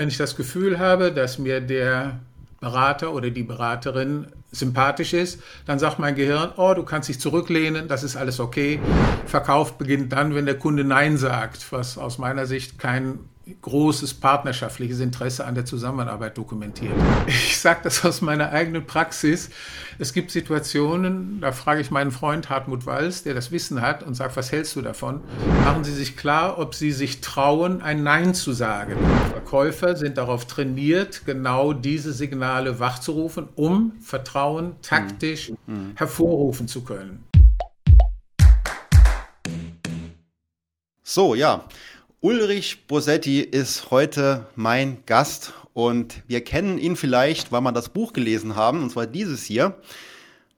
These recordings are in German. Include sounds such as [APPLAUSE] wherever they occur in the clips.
Wenn ich das Gefühl habe, dass mir der Berater oder die Beraterin sympathisch ist, dann sagt mein Gehirn, oh, du kannst dich zurücklehnen, das ist alles okay. Verkauf beginnt dann, wenn der Kunde Nein sagt, was aus meiner Sicht kein großes partnerschaftliches Interesse an der Zusammenarbeit dokumentiert. [LAUGHS] Ich sage das aus meiner eigenen Praxis. Es gibt Situationen, da frage ich meinen Freund Hartmut Walz, der das Wissen hat, und sage, was hältst du davon? Machen Sie sich klar, ob Sie sich trauen, ein Nein zu sagen. Verkäufer sind darauf trainiert, genau diese Signale wachzurufen, um Vertrauen taktisch mhm. hervorrufen zu können. So, ja. Ulrich Bosetti ist heute mein Gast und wir kennen ihn vielleicht, weil wir das Buch gelesen haben, und zwar dieses hier.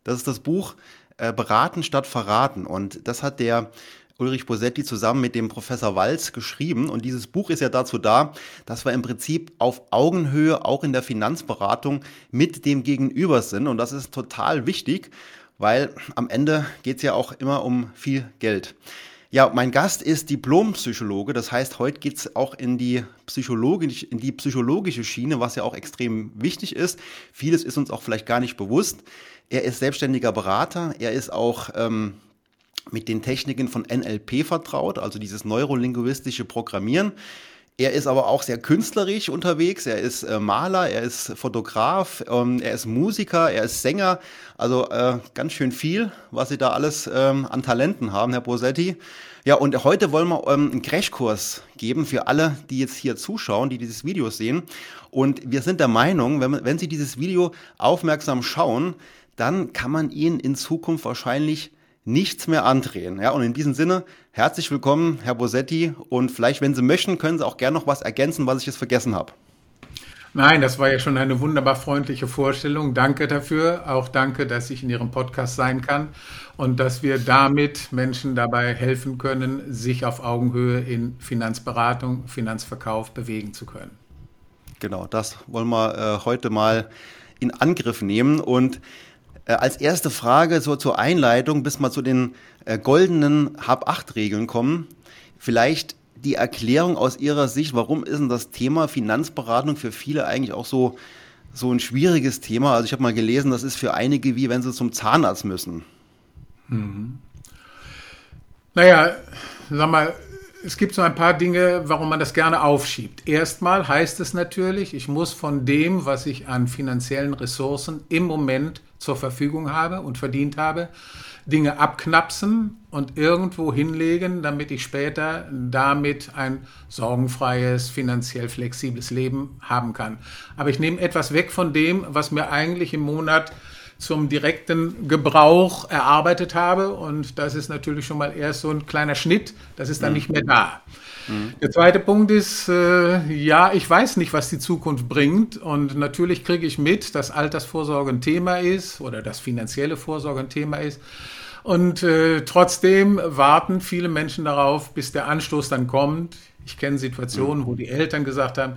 Das ist das Buch äh, Beraten statt Verraten und das hat der Ulrich Bosetti zusammen mit dem Professor Walz geschrieben. Und dieses Buch ist ja dazu da, dass wir im Prinzip auf Augenhöhe auch in der Finanzberatung mit dem Gegenüber sind. Und das ist total wichtig, weil am Ende geht es ja auch immer um viel Geld. Ja, mein Gast ist Diplompsychologe. Das heißt, heute geht's auch in die, psychologisch, in die psychologische Schiene, was ja auch extrem wichtig ist. Vieles ist uns auch vielleicht gar nicht bewusst. Er ist selbstständiger Berater. Er ist auch ähm, mit den Techniken von NLP vertraut, also dieses neurolinguistische Programmieren. Er ist aber auch sehr künstlerisch unterwegs. Er ist äh, Maler, er ist Fotograf, ähm, er ist Musiker, er ist Sänger. Also äh, ganz schön viel, was Sie da alles ähm, an Talenten haben, Herr Bosetti. Ja, und heute wollen wir ähm, einen Crashkurs geben für alle, die jetzt hier zuschauen, die dieses Video sehen. Und wir sind der Meinung, wenn, wenn Sie dieses Video aufmerksam schauen, dann kann man Ihnen in Zukunft wahrscheinlich nichts mehr andrehen. Ja, und in diesem Sinne, herzlich willkommen, Herr Bosetti. Und vielleicht, wenn Sie möchten, können Sie auch gerne noch was ergänzen, was ich jetzt vergessen habe. Nein, das war ja schon eine wunderbar freundliche Vorstellung. Danke dafür. Auch danke, dass ich in Ihrem Podcast sein kann und dass wir damit Menschen dabei helfen können, sich auf Augenhöhe in Finanzberatung, Finanzverkauf bewegen zu können. Genau, das wollen wir äh, heute mal in Angriff nehmen. Und äh, als erste Frage so zur Einleitung, bis wir zu den äh, goldenen Hab-Acht-Regeln kommen, vielleicht die Erklärung aus Ihrer Sicht, warum ist denn das Thema Finanzberatung für viele eigentlich auch so, so ein schwieriges Thema? Also ich habe mal gelesen, das ist für einige wie wenn sie zum Zahnarzt müssen. Mhm. Naja, sag mal, es gibt so ein paar Dinge, warum man das gerne aufschiebt. Erstmal heißt es natürlich, ich muss von dem, was ich an finanziellen Ressourcen im Moment zur Verfügung habe und verdient habe, Dinge abknapsen und irgendwo hinlegen, damit ich später damit ein sorgenfreies, finanziell flexibles Leben haben kann. Aber ich nehme etwas weg von dem, was mir eigentlich im Monat zum direkten Gebrauch erarbeitet habe. Und das ist natürlich schon mal erst so ein kleiner Schnitt. Das ist dann mhm. nicht mehr da. Mhm. Der zweite Punkt ist, äh, ja, ich weiß nicht, was die Zukunft bringt. Und natürlich kriege ich mit, dass Altersvorsorge ein Thema ist oder dass finanzielle Vorsorge ein Thema ist. Und äh, trotzdem warten viele Menschen darauf, bis der Anstoß dann kommt. Ich kenne Situationen, mhm. wo die Eltern gesagt haben,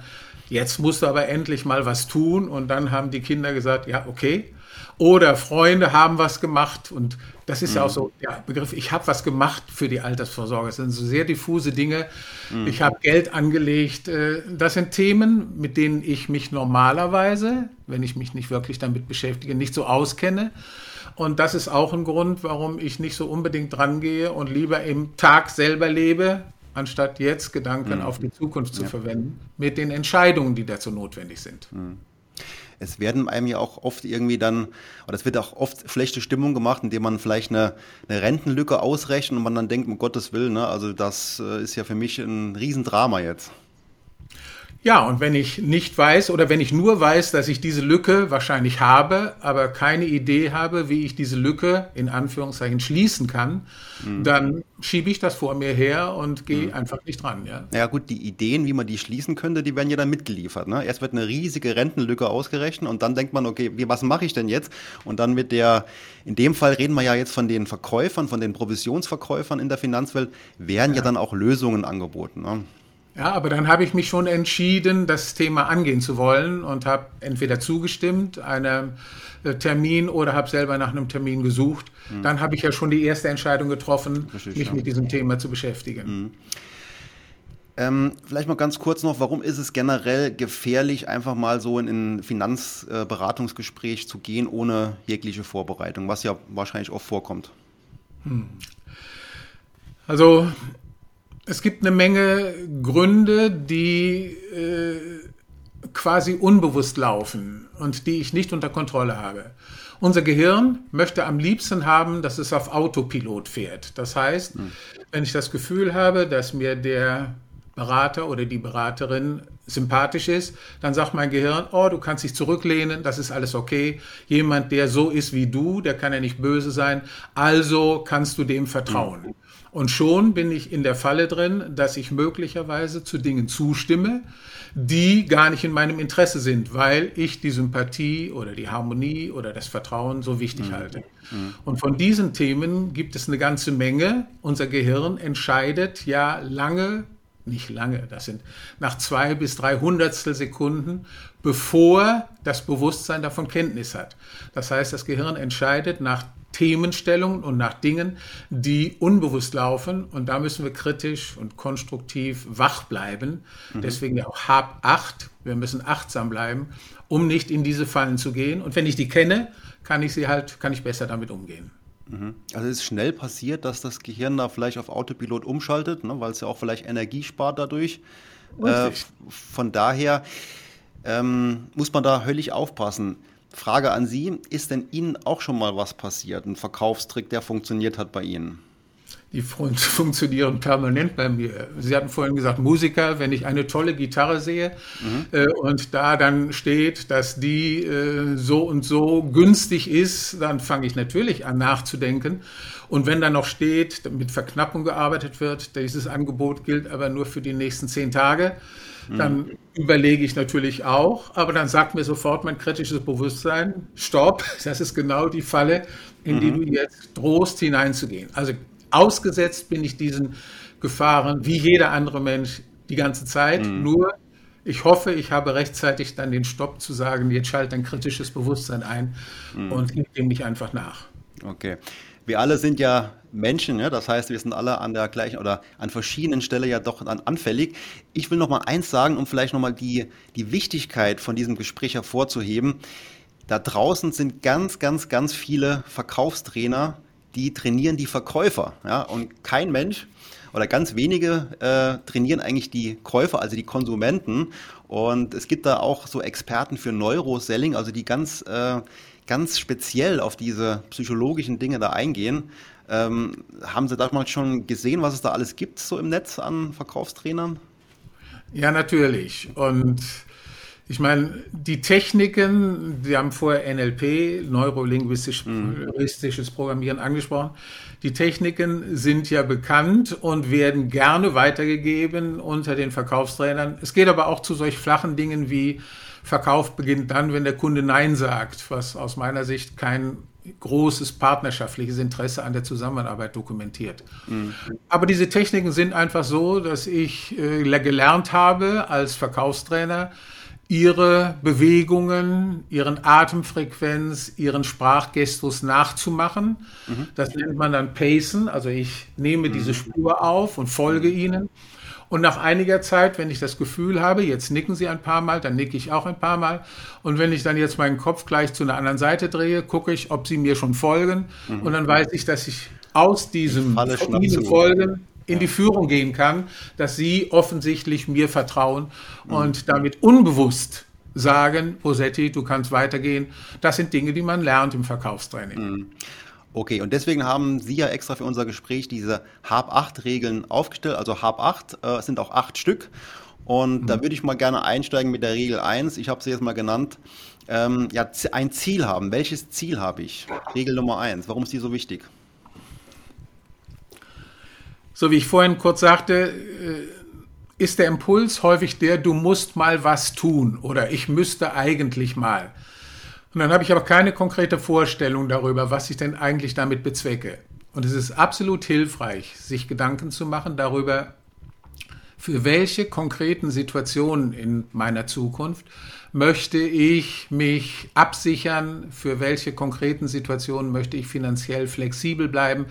jetzt musst du aber endlich mal was tun. Und dann haben die Kinder gesagt, ja, okay, oder Freunde haben was gemacht und das ist mhm. ja auch so der Begriff, ich habe was gemacht für die Altersvorsorge. Das sind so sehr diffuse Dinge. Mhm. Ich habe Geld angelegt. Äh, das sind Themen, mit denen ich mich normalerweise, wenn ich mich nicht wirklich damit beschäftige, nicht so auskenne. Und das ist auch ein Grund, warum ich nicht so unbedingt dran gehe und lieber im Tag selber lebe, anstatt jetzt Gedanken mhm. auf die Zukunft zu ja. verwenden, mit den Entscheidungen, die dazu notwendig sind. Es werden einem ja auch oft irgendwie dann, oder es wird auch oft schlechte Stimmung gemacht, indem man vielleicht eine, eine Rentenlücke ausrechnet und man dann denkt, um Gottes Willen, ne, also das äh, ist ja für mich ein Riesendrama jetzt. Ja, und wenn ich nicht weiß oder wenn ich nur weiß, dass ich diese Lücke wahrscheinlich habe, aber keine Idee habe, wie ich diese Lücke in Anführungszeichen schließen kann, mhm. dann schiebe ich das vor mir her und gehe mhm. einfach nicht dran. Ja. ja gut, die Ideen, wie man die schließen könnte, die werden ja dann mitgeliefert. Ne? Erst wird eine riesige Rentenlücke ausgerechnet und dann denkt man, okay, was mache ich denn jetzt? Und dann wird der, in dem Fall reden wir ja jetzt von den Verkäufern, von den Provisionsverkäufern in der Finanzwelt, werden ja, ja dann auch Lösungen angeboten. Ne? Ja, aber dann habe ich mich schon entschieden, das Thema angehen zu wollen und habe entweder zugestimmt, einem äh, Termin oder habe selber nach einem Termin gesucht. Mhm. Dann habe ich ja schon die erste Entscheidung getroffen, Richtig, mich ja. mit diesem Thema zu beschäftigen. Mhm. Ähm, vielleicht mal ganz kurz noch, warum ist es generell gefährlich, einfach mal so in ein Finanzberatungsgespräch zu gehen, ohne jegliche Vorbereitung, was ja wahrscheinlich oft vorkommt? Hm. Also es gibt eine Menge Gründe, die äh, quasi unbewusst laufen und die ich nicht unter Kontrolle habe. Unser Gehirn möchte am liebsten haben, dass es auf Autopilot fährt. Das heißt, hm. wenn ich das Gefühl habe, dass mir der Berater oder die Beraterin sympathisch ist, dann sagt mein Gehirn, oh, du kannst dich zurücklehnen, das ist alles okay. Jemand, der so ist wie du, der kann ja nicht böse sein, also kannst du dem vertrauen. Und schon bin ich in der Falle drin, dass ich möglicherweise zu Dingen zustimme, die gar nicht in meinem Interesse sind, weil ich die Sympathie oder die Harmonie oder das Vertrauen so wichtig mhm. halte. Mhm. Und von diesen Themen gibt es eine ganze Menge. Unser Gehirn entscheidet ja lange nicht lange, das sind nach zwei bis drei Hundertstel Sekunden, bevor das Bewusstsein davon Kenntnis hat. Das heißt, das Gehirn entscheidet nach Themenstellungen und nach Dingen, die unbewusst laufen. Und da müssen wir kritisch und konstruktiv wach bleiben. Mhm. Deswegen ja auch hab acht. Wir müssen achtsam bleiben, um nicht in diese Fallen zu gehen. Und wenn ich die kenne, kann ich sie halt, kann ich besser damit umgehen. Mhm. Also es ist schnell passiert, dass das Gehirn da vielleicht auf Autopilot umschaltet, ne, weil es ja auch vielleicht Energie spart dadurch. Äh, von daher ähm, muss man da höllisch aufpassen. Frage an Sie, ist denn Ihnen auch schon mal was passiert, ein Verkaufstrick, der funktioniert hat bei Ihnen? die [LAUGHS] funktionieren permanent bei mir. Sie hatten vorhin gesagt, Musiker, wenn ich eine tolle Gitarre sehe mhm. äh, und da dann steht, dass die äh, so und so günstig ist, dann fange ich natürlich an nachzudenken. Und wenn dann noch steht, mit Verknappung gearbeitet wird, dieses Angebot gilt aber nur für die nächsten zehn Tage, mhm. dann überlege ich natürlich auch, aber dann sagt mir sofort mein kritisches Bewusstsein, stopp, [LAUGHS] das ist genau die Falle, in die mhm. du jetzt drohst hineinzugehen. Also Ausgesetzt bin ich diesen Gefahren wie jeder andere Mensch die ganze Zeit. Mhm. Nur ich hoffe, ich habe rechtzeitig dann den Stopp zu sagen, jetzt schalte dein kritisches Bewusstsein ein mhm. und gib dem nicht einfach nach. Okay. Wir alle sind ja Menschen, ja? das heißt, wir sind alle an der gleichen oder an verschiedenen Stellen ja doch anfällig. Ich will noch mal eins sagen, um vielleicht noch mal die, die Wichtigkeit von diesem Gespräch hervorzuheben. Da draußen sind ganz, ganz, ganz viele Verkaufstrainer, die trainieren die Verkäufer. Ja? Und kein Mensch oder ganz wenige äh, trainieren eigentlich die Käufer, also die Konsumenten. Und es gibt da auch so Experten für Neuroselling, also die ganz, äh, ganz speziell auf diese psychologischen Dinge da eingehen. Ähm, haben Sie damals schon gesehen, was es da alles gibt, so im Netz an Verkaufstrainern? Ja, natürlich. Und ich meine, die Techniken, wir haben vorher NLP, neurolinguistisches mhm. Programmieren angesprochen. Die Techniken sind ja bekannt und werden gerne weitergegeben unter den Verkaufstrainern. Es geht aber auch zu solch flachen Dingen wie Verkauf beginnt dann, wenn der Kunde Nein sagt, was aus meiner Sicht kein großes partnerschaftliches Interesse an der Zusammenarbeit dokumentiert. Mhm. Aber diese Techniken sind einfach so, dass ich äh, gelernt habe als Verkaufstrainer, ihre Bewegungen, ihren Atemfrequenz, ihren Sprachgestus nachzumachen. Mhm. Das nennt man dann Pacen. Also ich nehme mhm. diese Spur auf und folge mhm. ihnen. Und nach einiger Zeit, wenn ich das Gefühl habe, jetzt nicken sie ein paar Mal, dann nicke ich auch ein paar Mal. Und wenn ich dann jetzt meinen Kopf gleich zu einer anderen Seite drehe, gucke ich, ob sie mir schon folgen. Mhm. Und dann weiß ich, dass ich aus diesem Folgen in die Führung gehen kann, dass sie offensichtlich mir vertrauen und damit unbewusst sagen, Rosetti, du kannst weitergehen. Das sind Dinge, die man lernt im Verkaufstraining. Mhm. Okay, und deswegen haben Sie ja extra für unser Gespräch diese Hab-8-Regeln aufgestellt. Also Hab-8 äh, sind auch acht Stück. Und mhm. da würde ich mal gerne einsteigen mit der Regel 1. Ich habe sie jetzt mal genannt. Ähm, ja, ein Ziel haben. Welches Ziel habe ich? Regel Nummer 1. Warum ist die so wichtig? so wie ich vorhin kurz sagte, äh, ist der Impuls häufig der, du musst mal was tun oder ich müsste eigentlich mal. Und dann habe ich aber keine konkrete Vorstellung darüber, was ich denn eigentlich damit bezwecke. Und es ist absolut hilfreich, sich Gedanken zu machen darüber, für welche konkreten Situationen in meiner Zukunft möchte ich mich absichern, für welche konkreten Situationen möchte ich finanziell flexibel bleiben,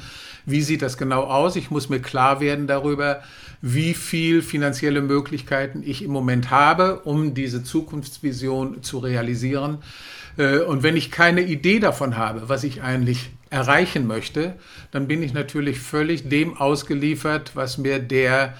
wie sieht das genau aus. Ich muss mir klar werden darüber, wie viel finanzielle Möglichkeiten ich im Moment habe, um diese Zukunftsvision zu realisieren. Äh, und wenn ich keine Idee davon habe, was ich eigentlich erreichen möchte, dann bin ich natürlich völlig dem ausgeliefert, was mir der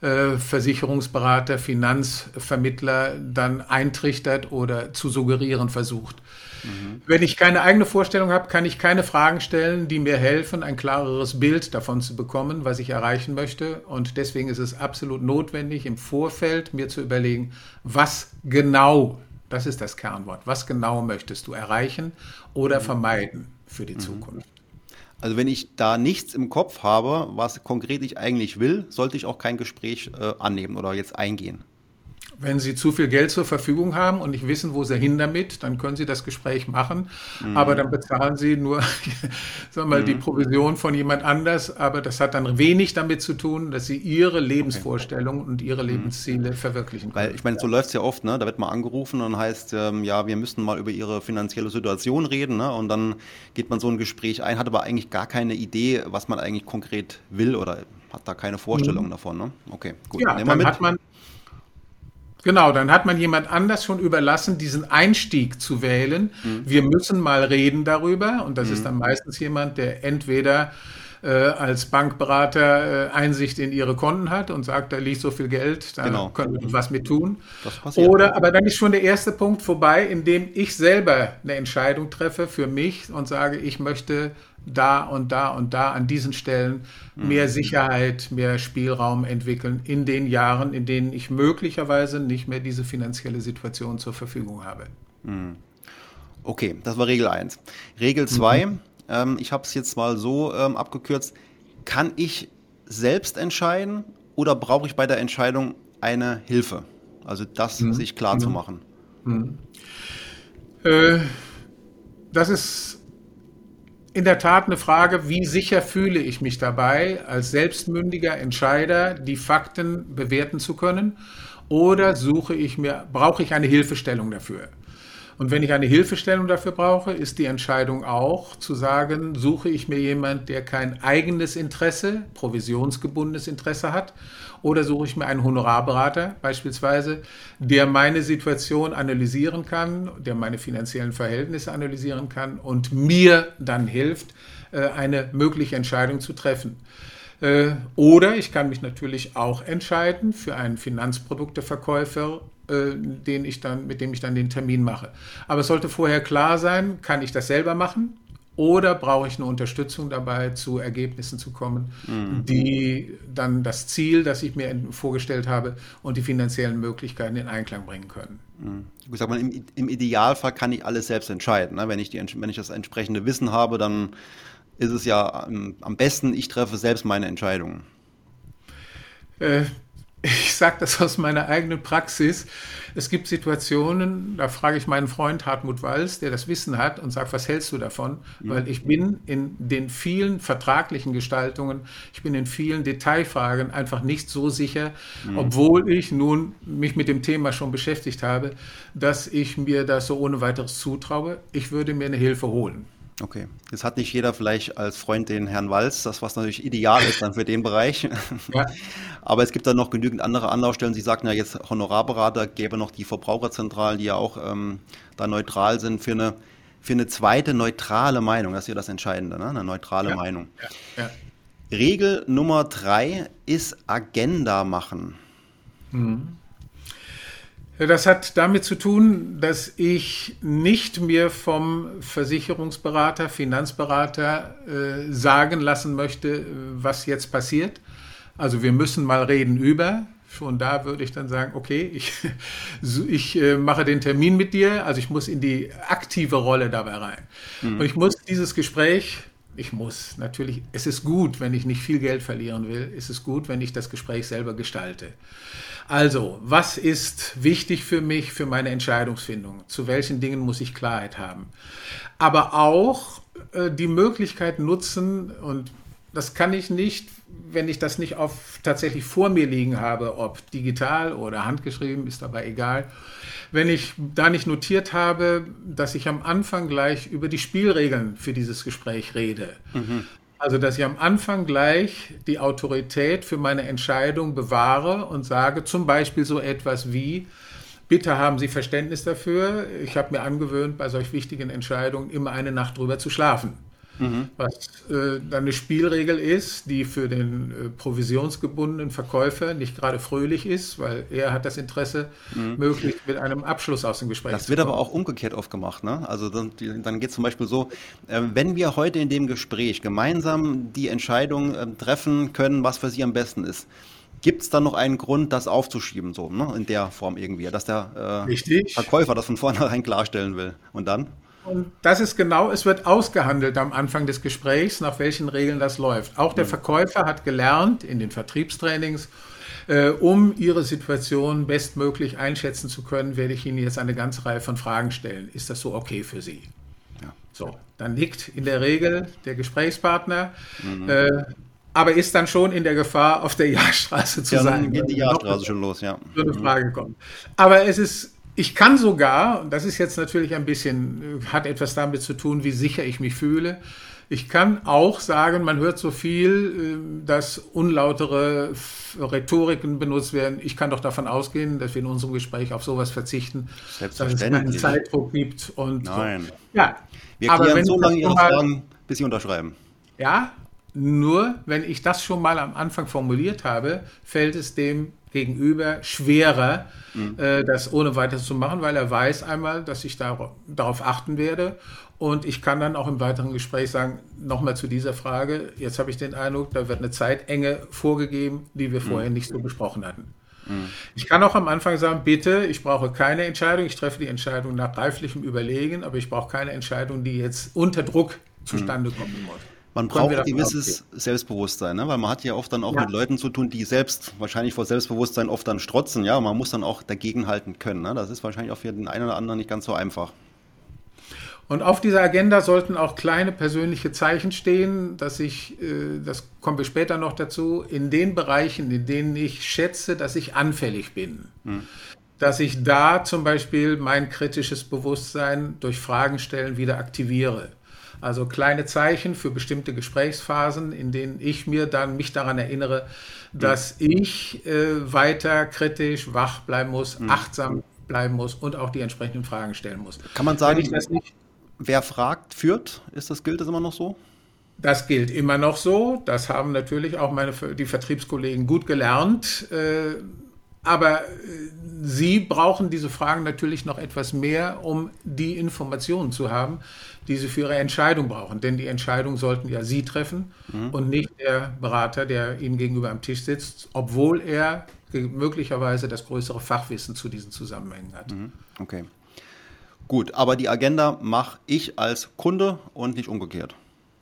äh, Versicherungsberater, Finanzvermittler dann eintrichtert oder zu suggerieren versucht. Mhm. Wenn ich keine eigene Vorstellung habe, kann ich keine Fragen stellen, die mir helfen, ein klareres Bild davon zu bekommen, was ich erreichen möchte. Und deswegen ist es absolut notwendig, im Vorfeld mir zu überlegen, was genau, das ist das Kernwort, was genau möchtest du erreichen oder mhm. vermeiden für die mhm. Zukunft. Also wenn ich da nichts im Kopf habe, was konkret ich eigentlich will, sollte ich auch kein Gespräch äh, annehmen oder jetzt eingehen. Wenn Sie zu viel Geld zur Verfügung haben und nicht wissen, wo Sie hin damit, dann können Sie das Gespräch machen. Mhm. Aber dann bezahlen Sie nur [LAUGHS] sagen wir mal, mhm. die Provision von jemand anders. Aber das hat dann wenig damit zu tun, dass Sie Ihre Lebensvorstellungen okay. und Ihre mhm. Lebensziele mhm. verwirklichen können. Weil ich meine, so läuft es ja oft. Ne? Da wird mal angerufen und heißt, ähm, ja, wir müssen mal über Ihre finanzielle Situation reden. Ne? Und dann geht man so ein Gespräch ein, hat aber eigentlich gar keine Idee, was man eigentlich konkret will oder hat da keine Vorstellung mhm. davon. Ne? Okay, gut. Ja, dann hat man Genau, dann hat man jemand anders schon überlassen, diesen Einstieg zu wählen. Mhm. Wir müssen mal reden darüber. Und das mhm. ist dann meistens jemand, der entweder äh, als Bankberater äh, Einsicht in ihre Konten hat und sagt, da liegt so viel Geld, da genau. können wir was mit tun. Oder, aber dann ist schon der erste Punkt vorbei, in dem ich selber eine Entscheidung treffe für mich und sage, ich möchte da und da und da an diesen Stellen mehr mhm. Sicherheit, mehr Spielraum entwickeln in den Jahren, in denen ich möglicherweise nicht mehr diese finanzielle Situation zur Verfügung habe. Mhm. Okay, das war Regel 1. Regel 2, mhm. ähm, ich habe es jetzt mal so ähm, abgekürzt, kann ich selbst entscheiden oder brauche ich bei der Entscheidung eine Hilfe? Also das mhm. sich klar zu mhm. machen. Mhm. Äh, das ist in der Tat eine Frage, wie sicher fühle ich mich dabei, als selbstmündiger Entscheider die Fakten bewerten zu können? Oder suche ich mir, brauche ich eine Hilfestellung dafür? Und wenn ich eine Hilfestellung dafür brauche, ist die Entscheidung auch zu sagen, suche ich mir jemand, der kein eigenes Interesse, provisionsgebundenes Interesse hat, oder suche ich mir einen Honorarberater beispielsweise, der meine Situation analysieren kann, der meine finanziellen Verhältnisse analysieren kann und mir dann hilft, äh, eine mögliche Entscheidung zu treffen. Äh, oder ich kann mich natürlich auch entscheiden für einen Finanzprodukteverkäufer, äh, den ich dann, mit dem ich dann den Termin mache. Aber es sollte vorher klar sein, kann ich das selber machen? Oder brauche ich eine Unterstützung dabei, zu Ergebnissen zu kommen, mhm. die dann das Ziel, das ich mir vorgestellt habe, und die finanziellen Möglichkeiten in Einklang bringen können? Mhm. Ich sag mal, im, im, Idealfall kann ich alles selbst entscheiden. Ne? Wenn, ich die, wenn ich das entsprechende Wissen habe, dann ist es ja am, am besten, ich treffe selbst meine Entscheidungen. Äh, ich sage das aus meiner eigenen Praxis. Es gibt Situationen, da frage ich meinen Freund Hartmut Walz, der das Wissen hat, und sage, was hältst du davon? Mhm. Weil ich bin in den vielen vertraglichen Gestaltungen, ich bin in vielen Detailfragen einfach nicht so sicher, mhm. obwohl ich nun mich mit dem Thema schon beschäftigt habe, dass ich mir das so ohne weiteres zutraue. Ich würde mir eine Hilfe holen. Okay, jetzt hat nicht jeder vielleicht als Freund den Herrn Walz, das was natürlich ideal ist dann für den Bereich. [LAUGHS] Ja. Aber es gibt dann noch genügend andere Anlaufstellen. Sie sagten ja jetzt Honorarberater, gäbe noch die Verbraucherzentralen, die ja auch ähm, da neutral sind für eine, für eine zweite neutrale Meinung. Das ist ja das Entscheidende, ne? eine neutrale ja. Meinung. Ja. Regel Nummer drei ist Agenda machen. Mhm. Das hat damit zu tun, dass ich nicht mir vom Versicherungsberater, Finanzberater äh, sagen lassen möchte, was jetzt passiert. Also wir müssen mal reden über. Schon da würde ich dann sagen, okay, ich, [LAUGHS] ich äh, mache den Termin mit dir. Also ich muss in die aktive Rolle dabei rein. Mhm. Und ich muss dieses Gespräch ich muss natürlich, es ist gut, wenn ich nicht viel Geld verlieren will, es ist gut, wenn ich das Gespräch selber gestalte. Also, was ist wichtig für mich, für meine Entscheidungsfindung? Zu welchen Dingen muss ich Klarheit haben? Aber auch äh, die Möglichkeit nutzen und das kann ich nicht, wenn ich das nicht auf, tatsächlich vor mir liegen habe, ob digital oder handgeschrieben, ist dabei egal. Wenn ich da nicht notiert habe, dass ich am Anfang gleich über die Spielregeln für dieses Gespräch rede. Mhm. Also, dass ich am Anfang gleich die Autorität für meine Entscheidung bewahre und sage zum Beispiel so etwas wie, bitte haben Sie Verständnis dafür. Ich habe mir angewöhnt, bei solch wichtigen Entscheidungen immer eine Nacht drüber zu schlafen mhm. was äh, dann eine Spielregel ist, die für den äh, provisionsgebundenen Verkäufer nicht gerade fröhlich ist, weil er hat das Interesse, mhm. möglichst mit einem Abschluss aus dem Gespräch Das wird aber auch umgekehrt oft gemacht. Ne? Also dann, dann geht es zum Beispiel so, äh, wenn wir heute in dem Gespräch gemeinsam die Entscheidung äh, treffen können, was für Sie am besten ist, Gibt es dann noch einen Grund, das aufzuschieben, so ne? in der Form irgendwie, dass der äh, Verkäufer das von vornherein klarstellen will? Und dann? Und das ist genau, es wird ausgehandelt am Anfang des Gesprächs, nach welchen Regeln das läuft. Auch der mhm. Verkäufer hat gelernt in den Vertriebstrainings, äh, um Ihre Situation bestmöglich einschätzen zu können, werde ich Ihnen jetzt eine ganze Reihe von Fragen stellen. Ist das so okay für Sie? Ja. So, dann nickt in der Regel der Gesprächspartner. Mhm. Äh, aber ist dann schon in der Gefahr, auf der [LAUGHS] Jahrstraße zu ja, sein. Dann geht die Jahrstraße schon los, ja. So eine mhm. Frage kommt. Aber es ist ich kann sogar, und das ist jetzt natürlich ein bisschen, hat etwas damit zu tun, wie sicher ich mich fühle. Ich kann auch sagen, man hört so viel, äh, dass unlautere Rhetoriken benutzt werden. Ich kann doch davon ausgehen, dass wir in unserem Gespräch auf sowas verzichten, dass es keinen Zeitdruck gibt. Und Nein. So. Ja, wir aber wenn so lange Ihre Fragen, bis Sie unterschreiben. Ja, nur wenn ich das schon mal am Anfang formuliert habe, fällt es dem gegenüber schwerer, mhm. äh, das ohne weiteres zu machen, weil er weiß einmal, dass ich da, darauf achten werde. Und ich kann dann auch im weiteren Gespräch sagen, nochmal zu dieser Frage, jetzt habe ich den Eindruck, da wird eine Zeitenge vorgegeben, die wir vorher mhm. nicht so besprochen hatten. Mhm. Ich kann auch am Anfang sagen, bitte, ich brauche keine Entscheidung, ich treffe die Entscheidung nach reiflichem Überlegen, aber ich brauche keine Entscheidung, die jetzt unter Druck zustande kommen muss. Man braucht ein gewisses ausgehen. Selbstbewusstsein, ne? weil man hat ja oft dann auch ja. mit Leuten zu tun, die selbst wahrscheinlich vor Selbstbewusstsein oft dann strotzen. Ja, man muss dann auch dagegenhalten können. Ne? Das ist wahrscheinlich auch für den einen oder anderen nicht ganz so einfach. Und auf dieser Agenda sollten auch kleine persönliche Zeichen stehen, dass ich, äh, das kommen wir später noch dazu, in den Bereichen, in denen ich schätze, dass ich anfällig bin. Hm. Dass ich da zum Beispiel mein kritisches Bewusstsein durch Fragen stellen wieder aktiviere. Also kleine Zeichen für bestimmte Gesprächsphasen, in denen ich mir dann mich daran erinnere, dass mhm. ich äh, weiter kritisch wach bleiben muss, mhm. achtsam bleiben muss und auch die entsprechenden Fragen stellen muss. Kann man sagen, nicht, wer fragt, führt? Ist das gilt das immer noch so? Das gilt immer noch so. Das haben natürlich auch meine die Vertriebskollegen gut gelernt. Äh, aber äh, Sie brauchen diese Fragen natürlich noch etwas mehr, um die Informationen zu haben, die Sie für Ihre Entscheidung brauchen. Denn die Entscheidung sollten ja Sie treffen mhm. und nicht der Berater, der Ihnen gegenüber am Tisch sitzt, obwohl er möglicherweise das größere Fachwissen zu diesen Zusammenhängen hat. Mhm. Okay. Gut, aber die Agenda mache ich als Kunde und nicht umgekehrt.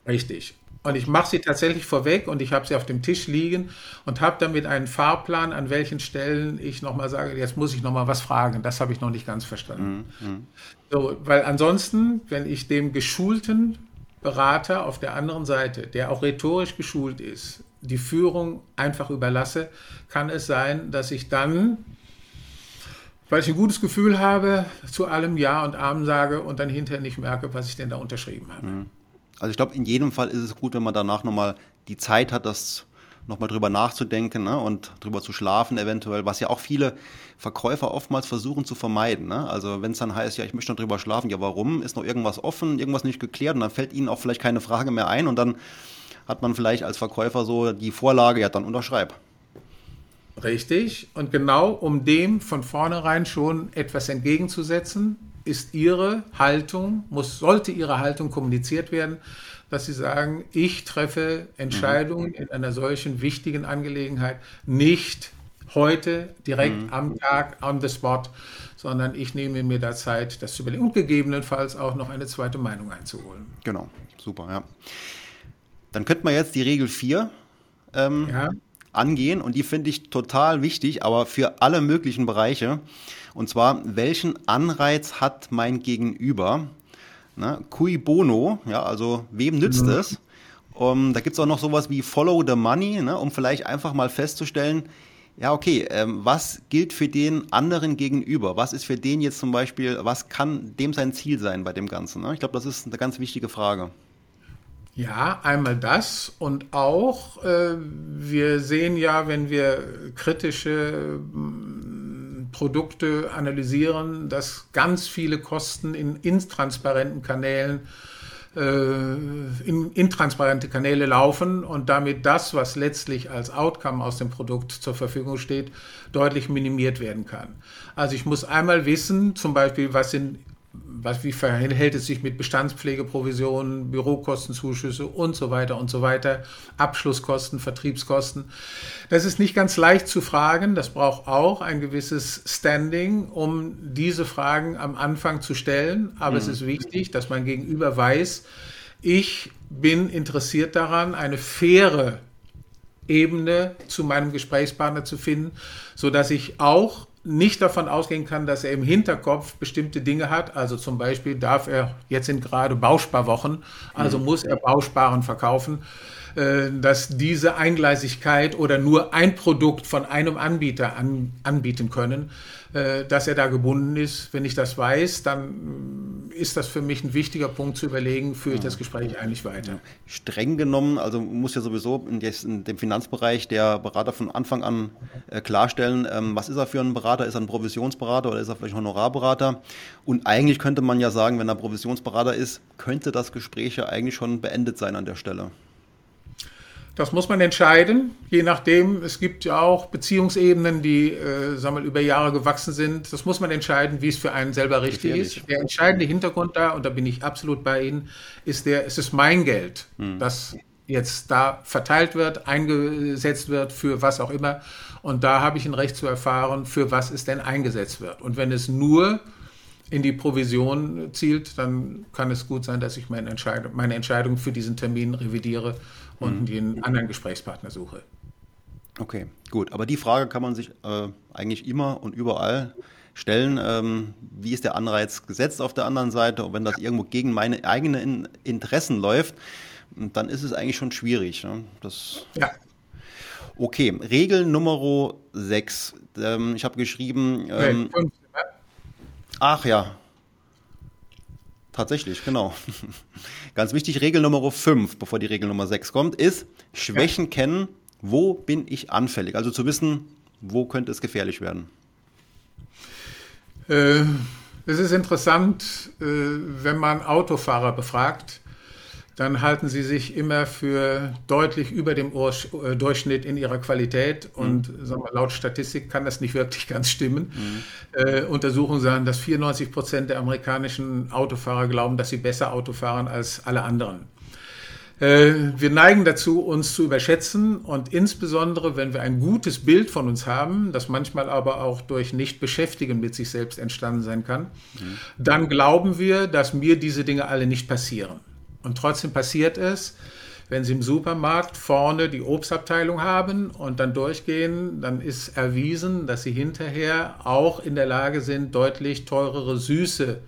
Richtig. Und ich mache sie tatsächlich vorweg und ich habe sie auf dem Tisch liegen und habe damit einen Fahrplan, an welchen Stellen ich nochmal sage, jetzt muss ich nochmal was fragen. Das habe ich noch nicht ganz verstanden. Mhm, mhm. So, weil ansonsten, wenn ich dem geschulten Berater auf der anderen Seite, der auch rhetorisch geschult ist, die Führung einfach überlasse, kann es sein, dass ich dann, weil ich ein gutes Gefühl habe, zu allem Ja und Amen sage und dann hinterher nicht merke, was ich denn da unterschrieben habe. Mhm. Also ich glaube, in jedem Fall ist es gut, wenn man danach nochmal die Zeit hat, das nochmal drüber nachzudenken ne, und drüber zu schlafen eventuell, was ja auch viele Verkäufer oftmals versuchen zu vermeiden. Ne? Also wenn es dann heißt, ja, ich möchte noch drüber schlafen, ja warum? Ist noch irgendwas offen, irgendwas nicht geklärt und dann fällt ihnen auch vielleicht keine Frage mehr ein und dann hat man vielleicht als Verkäufer so die Vorlage, ja dann unterschreib. Richtig. Und genau um dem von vornherein schon etwas entgegenzusetzen, ist Ihre Haltung, muss, sollte Ihre Haltung kommuniziert werden, dass Sie sagen, ich treffe Entscheidungen mhm. in einer solchen wichtigen Angelegenheit nicht heute direkt mhm. am Tag, on the spot, sondern ich nehme mir da Zeit, das zu überlegen und gegebenenfalls auch noch eine zweite Meinung einzuholen. Genau, super, ja. Dann könnte man jetzt die Regel 4 ähm, ja. Angehen und die finde ich total wichtig, aber für alle möglichen Bereiche. Und zwar, welchen Anreiz hat mein Gegenüber? Ne? Cui bono, ja, also wem nützt mhm. es? Um, da gibt es auch noch sowas wie Follow the Money, ne, um vielleicht einfach mal festzustellen, ja, okay, ähm, was gilt für den anderen gegenüber? Was ist für den jetzt zum Beispiel, was kann dem sein Ziel sein bei dem Ganzen? Ne? Ich glaube, das ist eine ganz wichtige Frage. Ja, einmal das und auch, äh, wir sehen ja, wenn wir kritische mm, Produkte analysieren, dass ganz viele Kosten in intransparenten Kanälen äh, in intransparente Kanäle laufen und damit das, was letztlich als Outcome aus dem Produkt zur Verfügung steht, deutlich minimiert werden kann. Also ich muss einmal wissen, zum Beispiel, was sind was, wie verhält es sich mit Bestandspflegeprovisionen, Bürokostenzuschüsse und so weiter und so weiter, Abschlusskosten, Vertriebskosten. Das ist nicht ganz leicht zu fragen. Das braucht auch ein gewisses Standing, um diese Fragen am Anfang zu stellen. Aber mhm. es ist wichtig, dass man gegenüber weiß, ich bin interessiert daran, eine faire Ebene zu meinem Gesprächspartner zu finden, so dass ich auch nicht davon ausgehen kann, dass er im Hinterkopf bestimmte Dinge hat. Also zum Beispiel darf er, jetzt sind gerade Bausparwochen, also mhm. muss er Bausparen verkaufen, dass diese Eingleisigkeit oder nur ein Produkt von einem Anbieter an, anbieten können, äh, dass er da gebunden ist. Wenn ich das weiß, dann äh, ist das für mich ein wichtiger Punkt zu überlegen, führe ich das Gespräch eigentlich weiter. Streng genommen, also muss ja sowieso in, dem Finanzbereich der Berater von Anfang an äh, klarstellen, ähm, was ist er für ein Berater? Ist er ein Provisionsberater oder ist er vielleicht Honorarberater? Und eigentlich könnte man ja sagen, wenn er Provisionsberater ist, könnte das Gespräch ja eigentlich schon beendet sein an der Stelle. Das muss man entscheiden, je nachdem. Es gibt ja auch Beziehungsebenen, die äh, sagen wir, über Jahre gewachsen sind. Das muss man entscheiden, wie es für einen selber richtig Gefährlich. ist. Der entscheidende Hintergrund da, und da bin ich absolut bei Ihnen, ist der, es ist mein Geld, hm. das jetzt da verteilt wird, eingesetzt wird, für was auch immer. Und da habe ich ein Recht zu erfahren, für was es denn eingesetzt wird. Und wenn es nur in die Provision zielt, dann kann es gut sein, dass ich meine Entscheidung, meine Entscheidung für diesen Termin revidiere und mhm. den anderen Gesprächspartner suche. Okay, gut. Aber die Frage kann man sich äh, eigentlich immer und überall stellen. Ähm, wie ist der Anreiz gesetzt auf der anderen Seite? Und wenn das irgendwo gegen meine eigenen Interessen läuft, dann ist es eigentlich schon schwierig. Ne? Das ja. Okay, Regel Nummer 6. Ähm, ich habe geschrieben. Ähm, okay, ach ja, Tatsächlich, genau. [LAUGHS] Ganz wichtig, Regel Nummer 5, bevor die Regel Nummer 6 kommt, ist Schwächen ja. kennen, wo bin ich anfällig? Also zu wissen, wo könnte es gefährlich werden. Äh, es ist interessant, äh, wenn man Autofahrer befragt, dann halten sie sich immer für deutlich über dem äh, Durchschnitt in ihrer Qualität. Und mhm. sagen wir, laut Statistik kann das nicht wirklich [LAUGHS] ganz stimmen. Mhm. Äh, Untersuchungen sagen, dass 94 Prozent der amerikanischen Autofahrer glauben, dass sie besser Auto fahren als alle anderen. Äh, wir neigen dazu, uns zu überschätzen und insbesondere, wenn wir ein gutes Bild von uns haben, das manchmal aber auch durch Nichtbeschäftigen mit sich selbst entstanden sein kann, mhm. dann glauben wir, dass mir diese Dinge alle nicht passieren. Und trotzdem passiert es, wenn Sie im Supermarkt vorne die Obstabteilung haben und dann durchgehen, dann ist erwiesen, dass Sie hinterher auch in der Lage sind, deutlich teurere Süße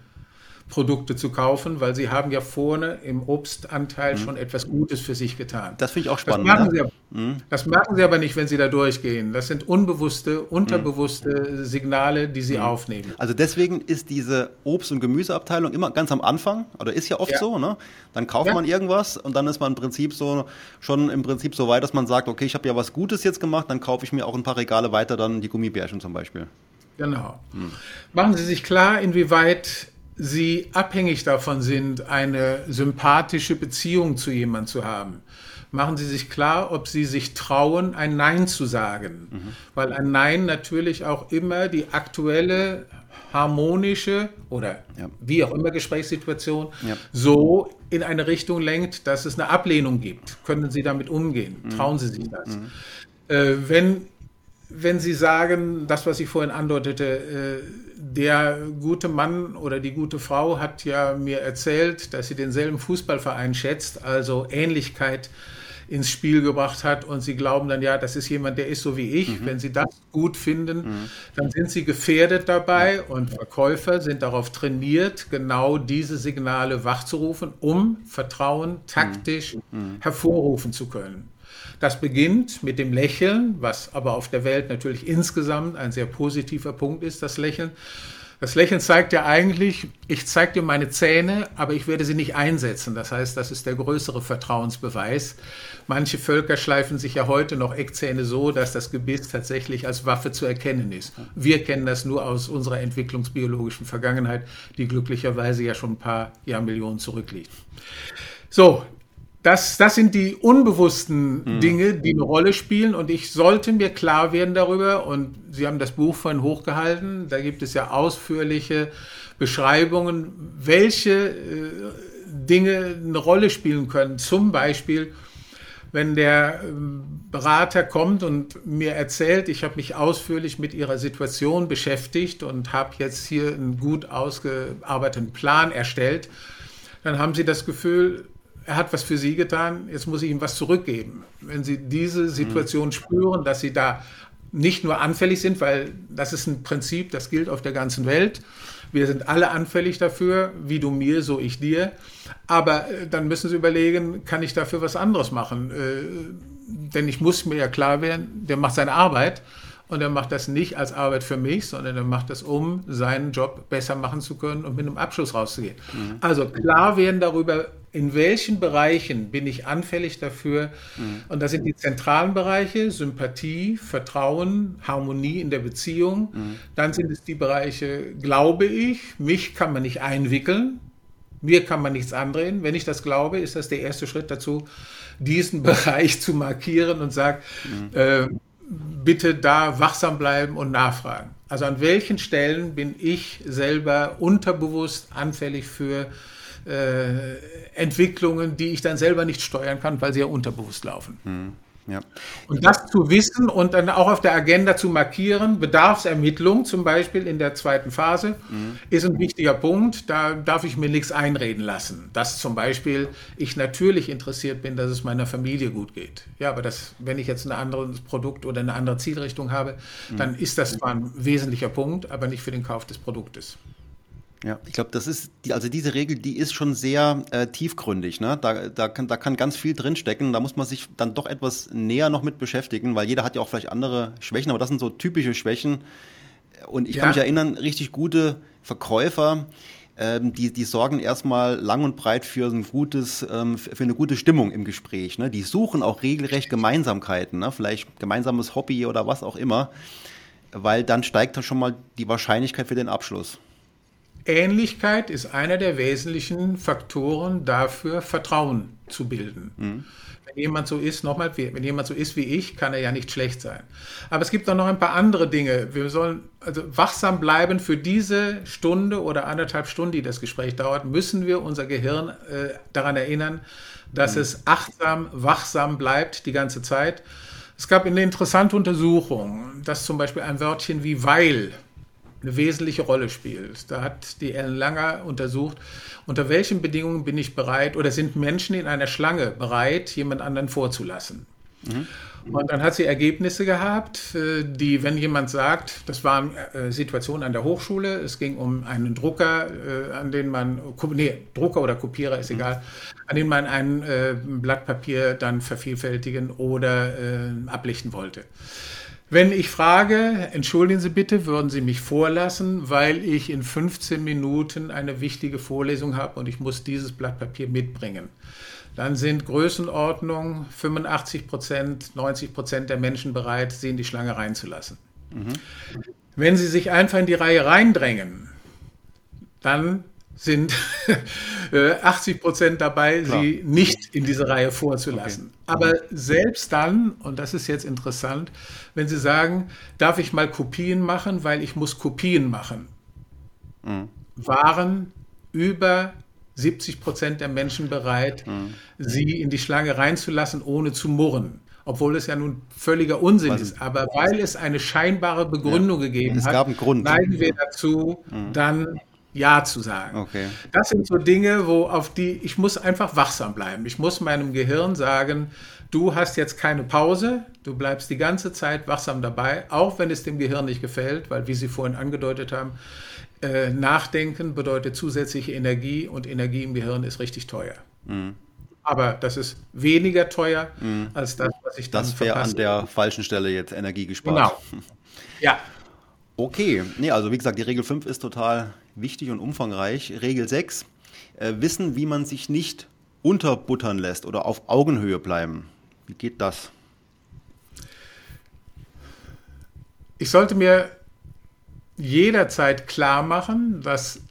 Produkte zu kaufen, weil sie haben ja vorne im Obstanteil mhm. schon etwas Gutes für sich getan. Das finde ich auch spannend. Das merken, ne? sie, mhm. das merken, sie, aber nicht, wenn sie da durchgehen. Das sind unbewusste, unterbewusste mhm. Signale, die sie mhm. aufnehmen. Also deswegen ist diese Obst- und Gemüseabteilung immer ganz am Anfang, oder ist ja oft ja. so, ne? Dann kauft ja. man irgendwas und dann ist man im Prinzip so schon im Prinzip so weit, dass man sagt, okay, ich habe ja was Gutes jetzt gemacht, dann kaufe ich mir auch ein paar Regale weiter dann die Gummibärchen zum Beispiel. Genau. Hm. Machen Sie sich klar, inwieweit sie abhängig davon sind, eine sympathische Beziehung zu jemandem zu haben. Machen Sie sich klar, ob Sie sich trauen, ein Nein zu sagen. Mhm. Weil ein Nein natürlich auch immer die aktuelle harmonische oder ja. wie auch immer Gesprächssituation ja. so in eine Richtung lenkt, dass es eine Ablehnung gibt. Können Sie damit umgehen? Mhm. Trauen Sie sich das? Mhm. Äh, wenn wenn Sie sagen, das, was ich vorhin andeutete, äh, der gute Mann oder die gute Frau hat ja mir erzählt, dass sie denselben Fußballverein schätzt, also Ähnlichkeit ins Spiel gebracht hat und sie glauben dann, ja, das ist jemand, der ist so wie ich. Mhm. Wenn sie das gut finden, mhm. dann sind sie gefährdet dabei und Verkäufer sind darauf trainiert, genau diese Signale wachzurufen, um Vertrauen taktisch mhm. mhm. hervorrufen zu können. Das beginnt mit dem Lächeln, was aber auf der Welt natürlich insgesamt ein sehr positiver Punkt ist, das Lächeln. Das Lächeln zeigt ja eigentlich, ich zeige dir meine Zähne, aber ich werde sie nicht einsetzen. Das heißt, das ist der größere Vertrauensbeweis. Manche Völker schleifen sich ja heute noch Eckzähne so, dass das Gebiss tatsächlich als Waffe zu erkennen ist. Wir kennen das nur aus unserer entwicklungsbiologischen Vergangenheit, die glücklicherweise ja schon ein paar Jahrmillionen zurückliegt. So, das, das sind die unbewussten mhm. Dinge, die eine Rolle spielen. Und ich sollte mir klar werden darüber. Und Sie haben das Buch vorhin hochgehalten. Da gibt es ja ausführliche Beschreibungen, welche äh, Dinge eine Rolle spielen können. Zum Beispiel, wenn der ähm, Berater kommt und mir erzählt, ich habe mich ausführlich mit Ihrer Situation beschäftigt und habe jetzt hier einen gut ausgearbeiteten Plan erstellt, dann haben Sie das Gefühl, er hat was für Sie getan, jetzt muss ich ihm was zurückgeben. Wenn Sie diese Situation mhm. spüren, dass Sie da nicht nur anfällig sind, weil das ist ein Prinzip, das gilt auf der ganzen Welt. Wir sind alle anfällig dafür, wie du mir, so ich dir. Aber äh, dann müssen Sie überlegen, kann ich dafür was anderes machen? Äh, denn ich muss mir ja klar werden, der macht seine Arbeit und er macht das nicht als Arbeit für mich, sondern er macht das, um seinen Job besser machen zu können und mit einem Abschluss rauszugehen. Mhm. Also klar werden darüber, in welchen Bereichen bin ich anfällig dafür. Mhm. Und das sind die zentralen Bereiche, Sympathie, Vertrauen, Harmonie in der Beziehung. Mhm. Dann sind es die Bereiche, glaube ich, mich kann man nicht einwickeln, mir kann man nichts andrehen. Wenn ich das glaube, ist das der erste Schritt dazu, diesen [LAUGHS] Bereich zu markieren und sagen, mhm. äh, bitte da wachsam bleiben und nachfragen. Also an welchen Stellen bin ich selber unterbewusst anfällig für äh, Entwicklungen, die ich dann selber nicht steuern kann, weil sie ja unterbewusst laufen. Mhm. Ja. Und das zu wissen und dann auch auf der Agenda zu markieren, Bedarfsermittlung zum Beispiel in der zweiten Phase, mhm. ist ein wichtiger Punkt. Da darf ich mir nichts einreden lassen. Dass zum Beispiel ich natürlich interessiert bin, dass es meiner Familie gut geht. Ja, aber das, wenn ich jetzt ein anderes Produkt oder eine andere Zielrichtung habe, mhm. dann ist das zwar ein wesentlicher Punkt, aber nicht für den Kauf des Produktes. Ja, ich glaube, das ist, die, also diese Regel, die ist schon sehr äh, tiefgründig. Ne? Da, da, kann, da kann ganz viel drinstecken. Da muss man sich dann doch etwas näher noch mit beschäftigen, weil jeder hat ja auch vielleicht andere Schwächen, aber das sind so typische Schwächen. Und ich ja. kann mich erinnern, richtig gute Verkäufer, ähm, die, die sorgen erstmal lang und breit für ein gutes, ähm, für eine gute Stimmung im Gespräch. Ne? Die suchen auch regelrecht Gemeinsamkeiten, ne? vielleicht gemeinsames Hobby oder was auch immer, weil dann steigt dann schon mal die Wahrscheinlichkeit für den Abschluss. Ähnlichkeit ist einer der wesentlichen Faktoren dafür, Vertrauen zu bilden. Mhm. Wenn jemand so ist, nochmal, wenn jemand so ist wie ich, kann er ja nicht schlecht sein. Aber es gibt auch noch ein paar andere Dinge. Wir sollen also wachsam bleiben für diese Stunde oder anderthalb Stunden, die das Gespräch dauert, müssen wir unser Gehirn äh, daran erinnern, dass mhm. es achtsam, wachsam bleibt die ganze Zeit. Es gab eine interessante Untersuchung, dass zum Beispiel ein Wörtchen wie weil eine wesentliche Rolle spielt. Da hat die Ellen Langer untersucht, unter welchen Bedingungen bin ich bereit oder sind Menschen in einer Schlange bereit, jemand anderen vorzulassen. Mhm. Und dann hat sie Ergebnisse gehabt, äh, die, wenn jemand sagt, das war äh, Situation an der Hochschule, es ging um einen Drucker, äh, an den man, nee, Drucker oder Kopierer ist mhm. egal, an den man ein Blatt Papier dann vervielfältigen oder ablichten wollte. Wenn ich frage, entschuldigen Sie bitte, würden Sie mich vorlassen, weil ich in 15 Minuten eine wichtige Vorlesung habe und ich muss dieses Blatt Papier mitbringen. Dann sind Größenordnung 85 Prozent, 90 Prozent der Menschen bereit, sie in die Schlange reinzulassen. Mhm. Wenn Sie sich einfach in die Reihe reindrängen, dann sind 80 [LAUGHS] äh, Prozent dabei, Klar. sie nicht in diese Reihe vorzulassen. Okay. Aber selbst dann, und das ist jetzt interessant, wenn Sie sagen, darf ich mal Kopien machen, weil ich muss Kopien machen, mhm. waren über 70 Prozent der Menschen bereit, mhm. sie in die Schlange reinzulassen, ohne zu murren obwohl es ja nun völliger Unsinn Was? ist. Aber weil es eine scheinbare Begründung ja. gegeben es hat, neigen wir dazu, mhm. dann Ja zu sagen. Okay. Das sind so Dinge, wo auf die ich muss einfach wachsam bleiben. Ich muss meinem Gehirn sagen, du hast jetzt keine Pause, du bleibst die ganze Zeit wachsam dabei, auch wenn es dem Gehirn nicht gefällt, weil wie Sie vorhin angedeutet haben, äh, Nachdenken bedeutet zusätzliche Energie und Energie im Gehirn ist richtig teuer. Mhm. Aber das ist weniger teuer mhm. als das, was ich dann Das wäre an der falschen Stelle jetzt Energie gespart. Genau. [LAUGHS] Ja. Okay, nee, also wie gesagt, die Regel 5 ist total wichtig und umfangreich. Regel 6, äh, wissen, wie man sich nicht unterbuttern lässt oder auf Augenhöhe bleiben. Wie geht das? Ich sollte mir jederzeit klar machen, dass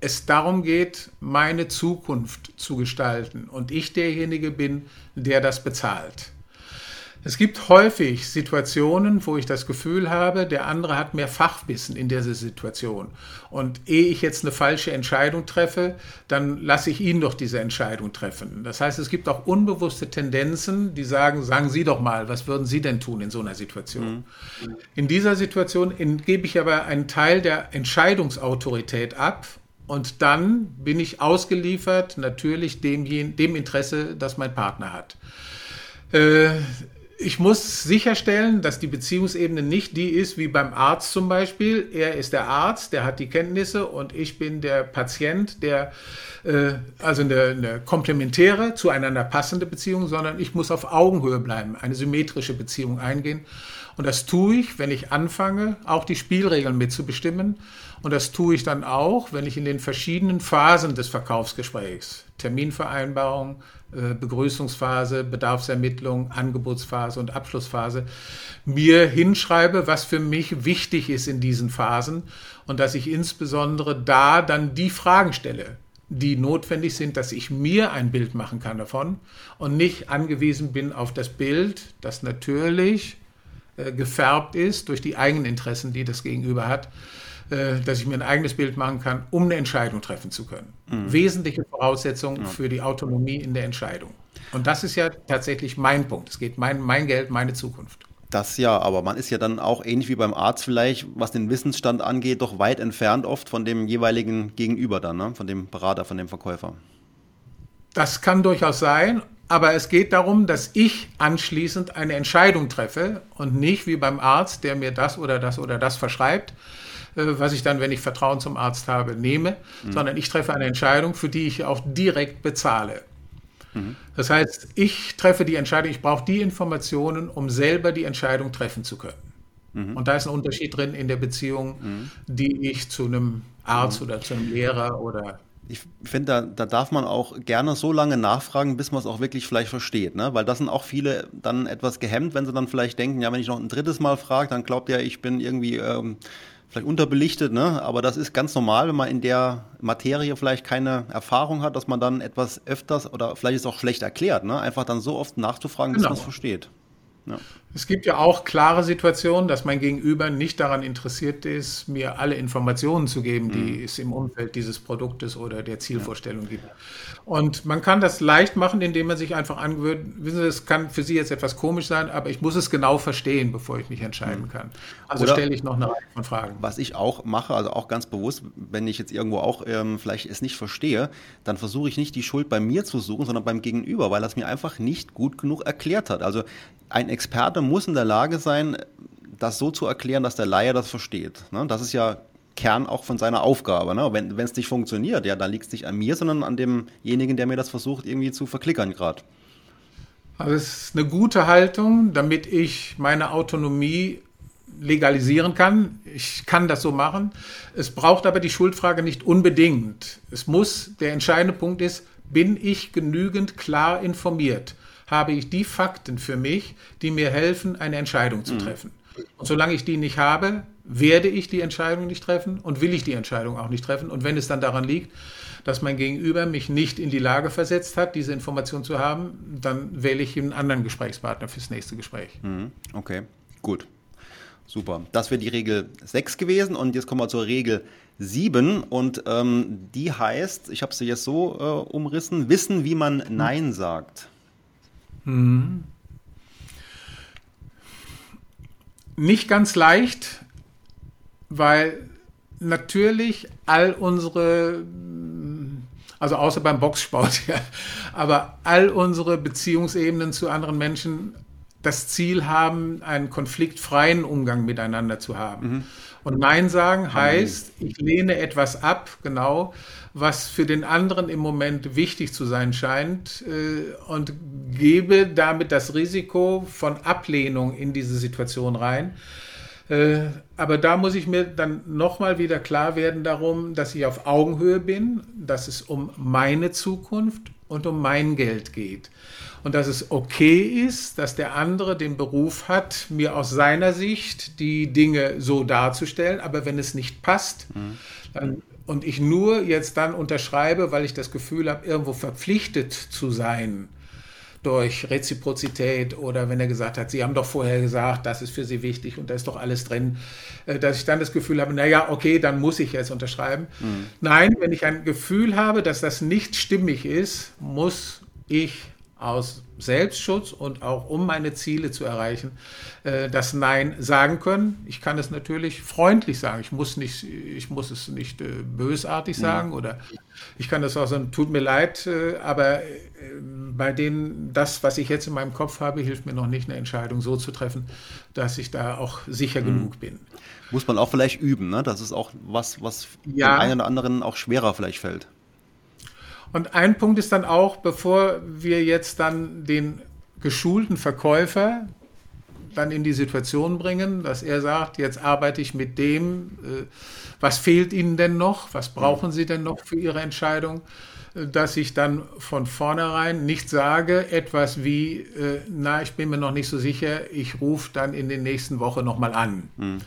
es darum geht, meine Zukunft zu gestalten und ich derjenige bin, der das bezahlt. Es gibt häufig Situationen, wo ich das Gefühl habe, der andere hat mehr Fachwissen in dieser Situation. Und ehe ich jetzt eine falsche Entscheidung treffe, dann lasse ich ihn doch diese Entscheidung treffen. Das heißt, es gibt auch unbewusste Tendenzen, die sagen, sagen Sie doch mal, was würden Sie denn tun in so einer Situation? Mhm. In dieser Situation gebe ich aber einen Teil der Entscheidungsautorität ab und dann bin ich ausgeliefert natürlich dem, dem Interesse, das mein Partner hat. Äh, ich muss sicherstellen, dass die Beziehungsebene nicht die ist wie beim Arzt zum Beispiel. Er ist der Arzt, der hat die Kenntnisse und ich bin der Patient, der äh, also eine, eine komplementäre, zueinander passende Beziehung, sondern ich muss auf Augenhöhe bleiben, eine symmetrische Beziehung eingehen. Und das tue ich, wenn ich anfange, auch die Spielregeln mitzubestimmen. Und das tue ich dann auch, wenn ich in den verschiedenen Phasen des Verkaufsgesprächs, Terminvereinbarung, äh, Begrüßungsphase, Bedarfsermittlung, Angebotsphase und Abschlussphase mir hinschreibe, was für mich wichtig ist in diesen Phasen und dass ich insbesondere da dann die Fragen stelle, die notwendig sind, dass ich mir ein Bild machen kann davon und nicht angewiesen bin auf das Bild, das natürlich äh, gefärbt ist durch die eigenen Interessen, die das Gegenüber hat, äh, dass ich mir ein eigenes Bild machen kann, um eine Entscheidung treffen zu können. Mhm. Wesentliche Voraussetzung ja. für die Autonomie in der Entscheidung. Und das ist ja tatsächlich mein Punkt. Es geht mein, mein Geld, meine Zukunft. Das ja, aber man ist ja dann auch ähnlich wie beim Arzt vielleicht, was den Wissensstand angeht, doch weit entfernt oft von dem jeweiligen Gegenüber dann, ne? von dem Berater, von dem Verkäufer. Das kann durchaus sein, aber es geht darum, dass ich anschließend eine Entscheidung treffe und nicht wie beim Arzt, der mir das oder das oder das verschreibt, was ich dann, wenn ich Vertrauen zum Arzt habe, nehme, mhm. sondern ich treffe eine Entscheidung, für die ich auch direkt bezahle. Mhm. Das heißt, ich treffe die Entscheidung, ich brauche die Informationen, um selber die Entscheidung treffen zu können. Mhm. Und da ist ein Unterschied drin in der Beziehung, mhm. die ich zu einem Arzt mhm. oder zu einem Lehrer oder ich finde, da, da darf man auch gerne so lange nachfragen, bis man es auch wirklich vielleicht versteht, ne? Weil das sind auch viele dann etwas gehemmt, wenn sie dann vielleicht denken, ja, wenn ich noch ein drittes Mal frage, dann glaubt er, ich bin irgendwie ähm, vielleicht unterbelichtet, ne? aber das ist ganz normal, wenn man in der Materie vielleicht keine Erfahrung hat, dass man dann etwas öfters oder vielleicht ist auch schlecht erklärt, ne? einfach dann so oft nachzufragen, bis genau. man es versteht. Ja. Es gibt ja auch klare Situationen, dass mein Gegenüber nicht daran interessiert ist, mir alle Informationen zu geben, die mhm. es im Umfeld dieses Produktes oder der Zielvorstellung ja. gibt. Und man kann das leicht machen, indem man sich einfach angewöhnt, wissen Sie, es kann für Sie jetzt etwas komisch sein, aber ich muss es genau verstehen, bevor ich mich entscheiden mhm. kann. Also oder stelle ich noch eine Reihe von Fragen. Was ich auch mache, also auch ganz bewusst, wenn ich jetzt irgendwo auch ähm, vielleicht es nicht verstehe, dann versuche ich nicht die Schuld bei mir zu suchen, sondern beim Gegenüber, weil er es mir einfach nicht gut genug erklärt hat. Also ein Experte muss in der Lage sein, das so zu erklären, dass der Laie das versteht. Ne? Das ist ja Kern auch von seiner Aufgabe. Ne? Wenn es nicht funktioniert, ja, dann liegt es nicht an mir, sondern an demjenigen, der mir das versucht, irgendwie zu verklickern gerade. Also es ist eine gute Haltung, damit ich meine Autonomie legalisieren kann. Ich kann das so machen. Es braucht aber die Schuldfrage nicht unbedingt. Es muss, der entscheidende Punkt ist, bin ich genügend klar informiert? Habe ich die Fakten für mich, die mir helfen, eine Entscheidung zu mhm. treffen. Und solange ich die nicht habe, werde ich die Entscheidung nicht treffen und will ich die Entscheidung auch nicht treffen. Und wenn es dann daran liegt, dass mein Gegenüber mich nicht in die Lage versetzt hat, diese Information zu haben, dann wähle ich einen anderen Gesprächspartner fürs nächste Gespräch. Mhm. Okay, gut. Super. Das wäre die Regel 6 gewesen und jetzt kommen wir zur Regel 7 und ähm, die heißt, ich habe sie jetzt so äh, umrissen, wissen, wie man Nein sagt. Mhm. Nicht ganz leicht, weil natürlich all unsere, also außer beim Boxsport, [LAUGHS] ja, aber all unsere Beziehungsebenen zu anderen Menschen das Ziel haben, einen konfliktfreien Umgang miteinander zu haben. Mhm. Und Nein sagen heißt, ich lehne etwas ab, genau, was für den anderen im Moment wichtig zu sein scheint äh, und gebe damit das Risiko von Ablehnung in diese Situation rein. Äh, aber da muss ich mir dann nochmal wieder klar werden darum, dass ich auf Augenhöhe bin, dass es um meine Zukunft und um mein Geld geht. Und dass es okay ist, dass der andere den Beruf hat, mir aus seiner Sicht die Dinge so darzustellen. Aber wenn es nicht passt, mhm. dann, und ich nur jetzt dann unterschreibe, weil ich das Gefühl habe, irgendwo verpflichtet zu sein, durch Reziprozität oder wenn er gesagt hat, Sie haben doch vorher gesagt, das ist für Sie wichtig und da ist doch alles drin, äh, dass ich dann das Gefühl habe, naja, okay, dann muss ich jetzt unterschreiben. Mhm. Nein, wenn ich ein Gefühl habe, dass das nicht stimmig ist, muss ich aus Selbstschutz und auch um meine Ziele zu erreichen, äh, das Nein sagen können. Ich kann es natürlich freundlich sagen. Ich muss, nicht, ich muss es nicht äh, bösartig sagen oder ich kann das auch sagen, tut mir leid, äh, aber bei denen, das, was ich jetzt in meinem Kopf habe, hilft mir noch nicht, eine Entscheidung so zu treffen, dass ich da auch sicher mhm. genug bin. Muss man auch vielleicht üben, ne? Das ist auch was, was ja. dem einen oder anderen auch schwerer vielleicht fällt. Und ein Punkt ist dann auch, bevor wir jetzt dann den geschulten Verkäufer dann in die Situation bringen, dass er sagt, jetzt arbeite ich mit dem, äh, was fehlt Ihnen denn noch, was brauchen Sie denn noch für Ihre Entscheidung, äh, dass ich dann von vornherein nicht sage etwas wie, äh, na, ich bin mir noch nicht so sicher, ich rufe dann in den nächsten Wochen nochmal an. Mhm.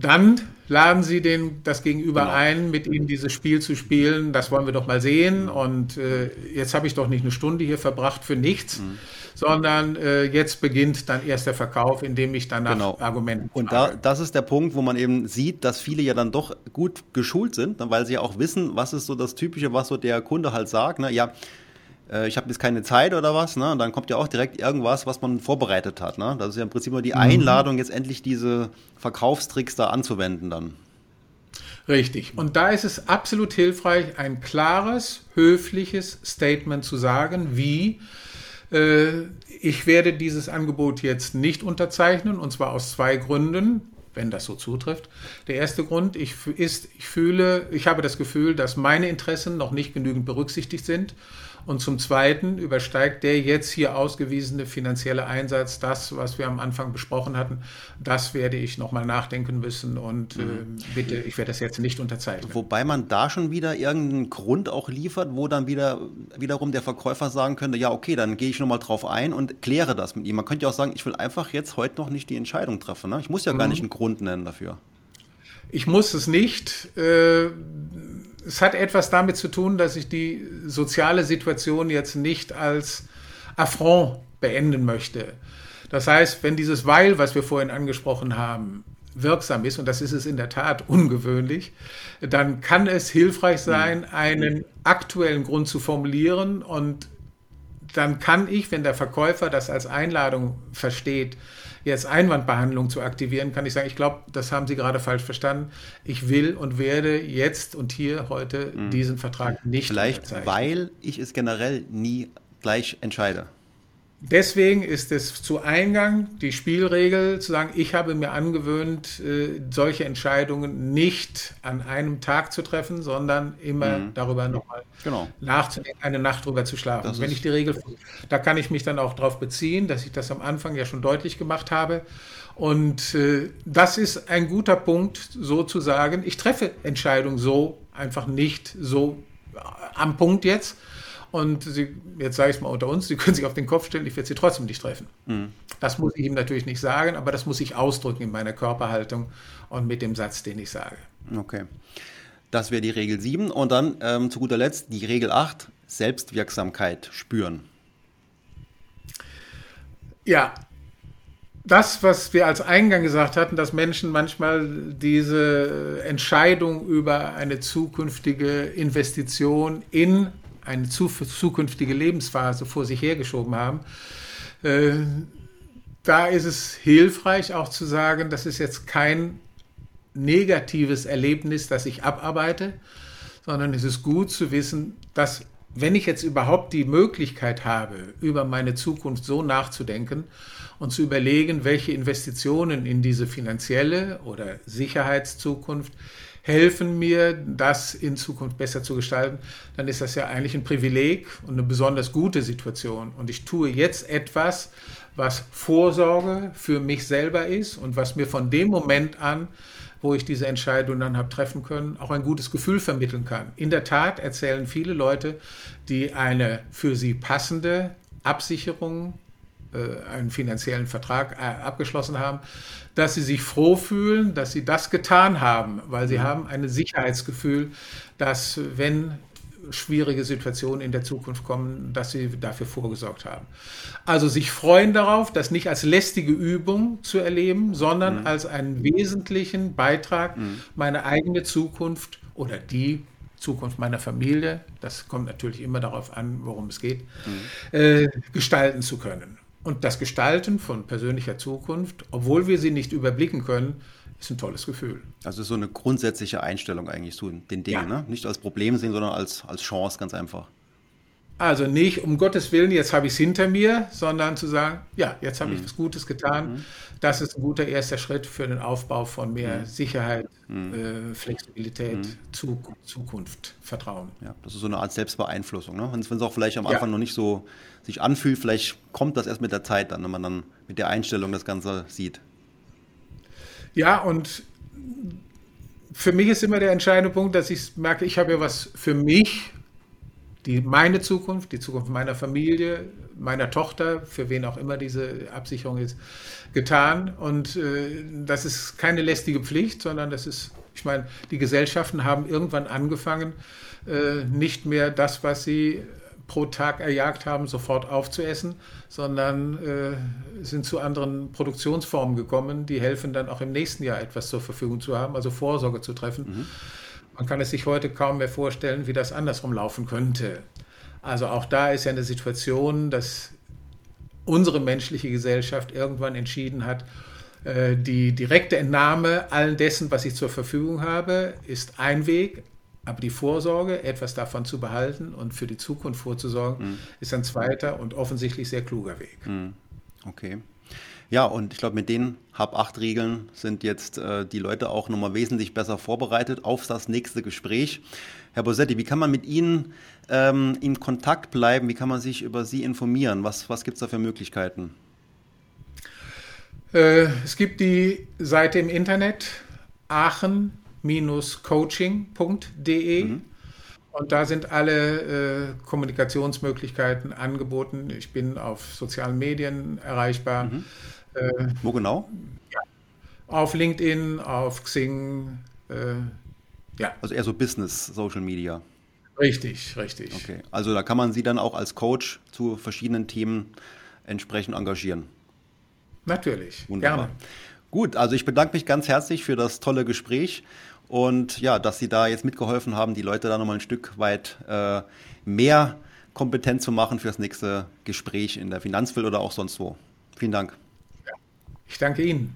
Dann laden Sie den, das Gegenüber genau. ein, mit Ihnen dieses Spiel zu spielen. Das wollen wir doch mal sehen. Und äh, jetzt habe ich doch nicht eine Stunde hier verbracht für nichts, mhm. sondern äh, jetzt beginnt dann erst der Verkauf, indem ich danach genau. Argumente. Und da, das ist der Punkt, wo man eben sieht, dass viele ja dann doch gut geschult sind, weil sie ja auch wissen, was ist so das Typische, was so der Kunde halt sagt. Ne? Ja, ich habe jetzt keine Zeit oder was, ne? Und dann kommt ja auch direkt irgendwas, was man vorbereitet hat. Ne? Das ist ja im Prinzip nur die mhm. Einladung, jetzt endlich diese Verkaufstricks da anzuwenden dann. Richtig. Und da ist es absolut hilfreich, ein klares, höfliches Statement zu sagen, wie äh, ich werde dieses Angebot jetzt nicht unterzeichnen, und zwar aus zwei Gründen wenn das so zutrifft. Der erste Grund ich, ist, ich fühle, ich habe das Gefühl, dass meine Interessen noch nicht genügend berücksichtigt sind und zum Zweiten übersteigt der jetzt hier ausgewiesene finanzielle Einsatz das, was wir am Anfang besprochen hatten. Das werde ich nochmal nachdenken müssen und mhm. äh, bitte, ich werde das jetzt nicht unterzeichnen. Wobei man da schon wieder irgendeinen Grund auch liefert, wo dann wieder wiederum der Verkäufer sagen könnte, ja okay, dann gehe ich nochmal drauf ein und kläre das mit ihm. Man könnte ja auch sagen, ich will einfach jetzt heute noch nicht die Entscheidung treffen. Ne? Ich muss ja mhm. gar nicht einen Grund nennen dafür. Ich muss es nicht. Äh, es hat etwas damit zu tun, dass ich die soziale Situation jetzt nicht als Affront beenden möchte. Das heißt, wenn dieses Weil, was wir vorhin angesprochen haben, wirksam ist, und das ist es in der Tat ungewöhnlich, dann kann es hilfreich sein, einen aktuellen Grund zu formulieren und dann kann ich, wenn der Verkäufer das als Einladung versteht, jetzt Einwandbehandlung zu aktivieren, kann ich sagen, ich glaube, das haben Sie gerade falsch verstanden. Ich will und werde jetzt und hier heute mhm. diesen Vertrag nicht Vielleicht, weil ich es generell nie gleich entscheide. Deswegen ist es zu Eingang die Spielregel zu sagen, ich habe mir angewöhnt, äh, solche Entscheidungen nicht an einem Tag zu treffen, sondern immer mhm. darüber nochmal genau. nachzudenken, eine Nacht drüber zu schlafen. Das Wenn ich die Regel, da kann ich mich dann auch darauf beziehen, dass ich das am Anfang ja schon deutlich gemacht habe. Und äh, das ist ein guter Punkt, so zu sagen, ich treffe Entscheidungen so einfach nicht so am Punkt jetzt, und sie, jetzt sage ich es mal unter uns, sie können sich auf den Kopf stellen, ich werde sie trotzdem nicht treffen. Mhm. Das muss ich ihm natürlich nicht sagen, aber das muss ich ausdrücken in meiner Körperhaltung und mit dem Satz, den ich sage. Okay. Das wäre die Regel 7. Und dann ähm, zu guter Letzt die Regel 8, Selbstwirksamkeit spüren. Ja, das, was wir als Eingang gesagt hatten, dass Menschen manchmal diese Entscheidung über eine zukünftige Investition in eine zukünftige Lebensphase vor sich hergeschoben haben. Äh, da ist es hilfreich auch zu sagen, das ist jetzt kein negatives Erlebnis, das ich abarbeite, sondern es ist gut zu wissen, dass wenn ich jetzt überhaupt die Möglichkeit habe, über meine Zukunft so nachzudenken und zu überlegen, welche Investitionen in diese finanzielle oder Sicherheitszukunft helfen mir, das in Zukunft besser zu gestalten, dann ist das ja eigentlich ein Privileg und eine besonders gute Situation. Und ich tue jetzt etwas, was Vorsorge für mich selber ist und was mir von dem Moment an, wo ich diese Entscheidung dann habe treffen können, auch ein gutes Gefühl vermitteln kann. In der Tat erzählen viele Leute, die eine für sie passende Absicherung einen finanziellen Vertrag äh, abgeschlossen haben, dass sie sich froh fühlen, dass sie das getan haben, weil sie mhm. haben ein Sicherheitsgefühl, dass wenn schwierige Situationen in der Zukunft kommen, dass sie dafür vorgesorgt haben. Also sich freuen darauf, das nicht als lästige Übung zu erleben, sondern mhm. als einen wesentlichen Beitrag, mhm. meine eigene Zukunft oder die Zukunft meiner Familie, das kommt natürlich immer darauf an, worum es geht, mhm. äh, gestalten zu können. Und das Gestalten von persönlicher Zukunft, obwohl wir sie nicht überblicken können, ist ein tolles Gefühl. Also so eine grundsätzliche Einstellung eigentlich zu den Dingen, ja. ne? Nicht als Problem sehen, sondern als, als Chance, ganz einfach. Also nicht, um Gottes Willen, jetzt habe ich es hinter mir, sondern zu sagen, ja, jetzt habe mhm. ich was Gutes getan. Mhm. Das ist ein guter erster Schritt für den Aufbau von mehr mhm. Sicherheit, mhm. äh, Flexibilität, mhm. Zukunft, Vertrauen. Ja, das ist so eine Art Selbstbeeinflussung. Ne? Wenn es auch vielleicht am Anfang ja. noch nicht so sich anfühlt, vielleicht kommt das erst mit der Zeit dann, wenn man dann mit der Einstellung das Ganze sieht. Ja, und für mich ist immer der entscheidende Punkt, dass ich merke, ich habe ja was für mich, die, meine Zukunft, die Zukunft meiner Familie, meiner Tochter, für wen auch immer diese Absicherung ist, getan. Und äh, das ist keine lästige Pflicht, sondern das ist, ich meine, die Gesellschaften haben irgendwann angefangen, äh, nicht mehr das, was sie pro Tag erjagt haben, sofort aufzuessen, sondern äh, sind zu anderen Produktionsformen gekommen, die helfen dann auch im nächsten Jahr etwas zur Verfügung zu haben, also Vorsorge zu treffen. Mhm. Man kann es sich heute kaum mehr vorstellen, wie das andersrum laufen könnte. Also auch da ist ja eine Situation, dass unsere menschliche Gesellschaft irgendwann entschieden hat, äh, die direkte Entnahme allen dessen, was ich zur Verfügung habe, ist ein Weg, aber die Vorsorge, etwas davon zu behalten und für die Zukunft vorzusorgen, mhm. ist ein zweiter und offensichtlich sehr kluger Weg. Mhm. Okay. Ja, und ich glaube, mit den Hab-8-Regeln sind jetzt äh, die Leute auch nochmal wesentlich besser vorbereitet auf das nächste Gespräch. Herr Bosetti, wie kann man mit Ihnen ähm, in Kontakt bleiben? Wie kann man sich über Sie informieren? Was, was gibt es da für Möglichkeiten? Äh, es gibt die Seite im Internet Aachen coaching.de. Mhm. Und da sind alle äh, Kommunikationsmöglichkeiten angeboten. Ich bin auf sozialen Medien erreichbar. Mhm. Äh, Wo genau? Ja, auf LinkedIn, auf Xing. Äh, ja. Also eher so Business, Social Media. Richtig, richtig. Okay, also da kann man Sie dann auch als Coach zu verschiedenen Themen entsprechend engagieren. Natürlich, Wunderbar. gerne. Gut, also ich bedanke mich ganz herzlich für das tolle Gespräch und ja, dass Sie da jetzt mitgeholfen haben, die Leute da nochmal ein Stück weit äh, mehr kompetent zu machen für das nächste Gespräch in der Finanzwelt oder auch sonst wo. Vielen Dank. Ich danke Ihnen.